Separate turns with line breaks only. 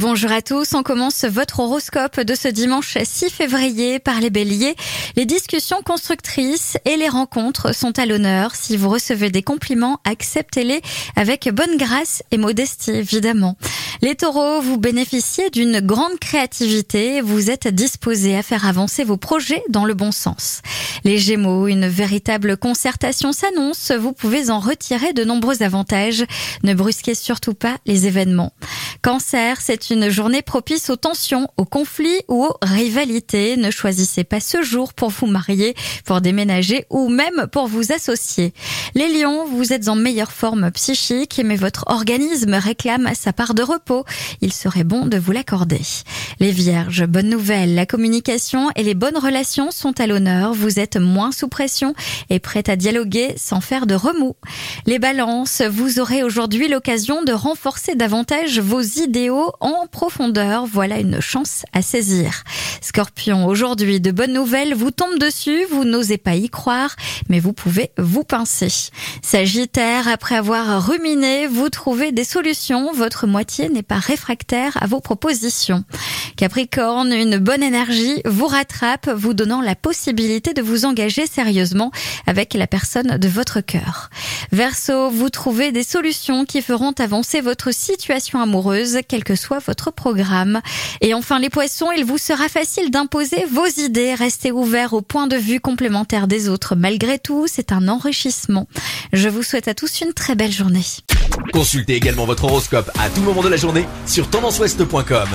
Bonjour à tous, on commence votre horoscope de ce dimanche 6 février par les béliers. Les discussions constructrices et les rencontres sont à l'honneur. Si vous recevez des compliments, acceptez-les avec bonne grâce et modestie évidemment. Les taureaux, vous bénéficiez d'une grande créativité, vous êtes disposés à faire avancer vos projets dans le bon sens. Les gémeaux, une véritable concertation s'annonce, vous pouvez en retirer de nombreux avantages. Ne brusquez surtout pas les événements. Cancer, c'est une journée propice aux tensions, aux conflits ou aux rivalités. Ne choisissez pas ce jour pour vous marier, pour déménager ou même pour vous associer. Les lions, vous êtes en meilleure forme psychique, mais votre organisme réclame sa part de repos. Il serait bon de vous l'accorder. Les vierges, bonne nouvelle, la communication et les bonnes relations sont à l'honneur. Vous êtes moins sous pression et prête à dialoguer sans faire de remous. Les balances, vous aurez aujourd'hui l'occasion de renforcer davantage vos idéaux en profondeur. Voilà une chance à saisir. Scorpion, aujourd'hui, de bonnes nouvelles vous tombent dessus. Vous n'osez pas y croire, mais vous pouvez vous pincer. Sagittaire, après avoir ruminé, vous trouvez des solutions. Votre moitié n'est pas réfractaire à vos propositions. Capricorne, une bonne énergie vous rattrape, vous donnant la possibilité de vous engager sérieusement avec la personne de votre cœur. Verseau, vous trouvez des solutions qui feront avancer votre situation amoureuse, quel que soit votre programme. Et enfin, les poissons, il vous sera facile d'imposer vos idées. Restez ouverts au point de vue complémentaire des autres. Malgré tout, c'est un enrichissement. Je vous souhaite à tous une très belle journée.
Consultez également votre horoscope à tout moment de la journée sur tendanceouest.com.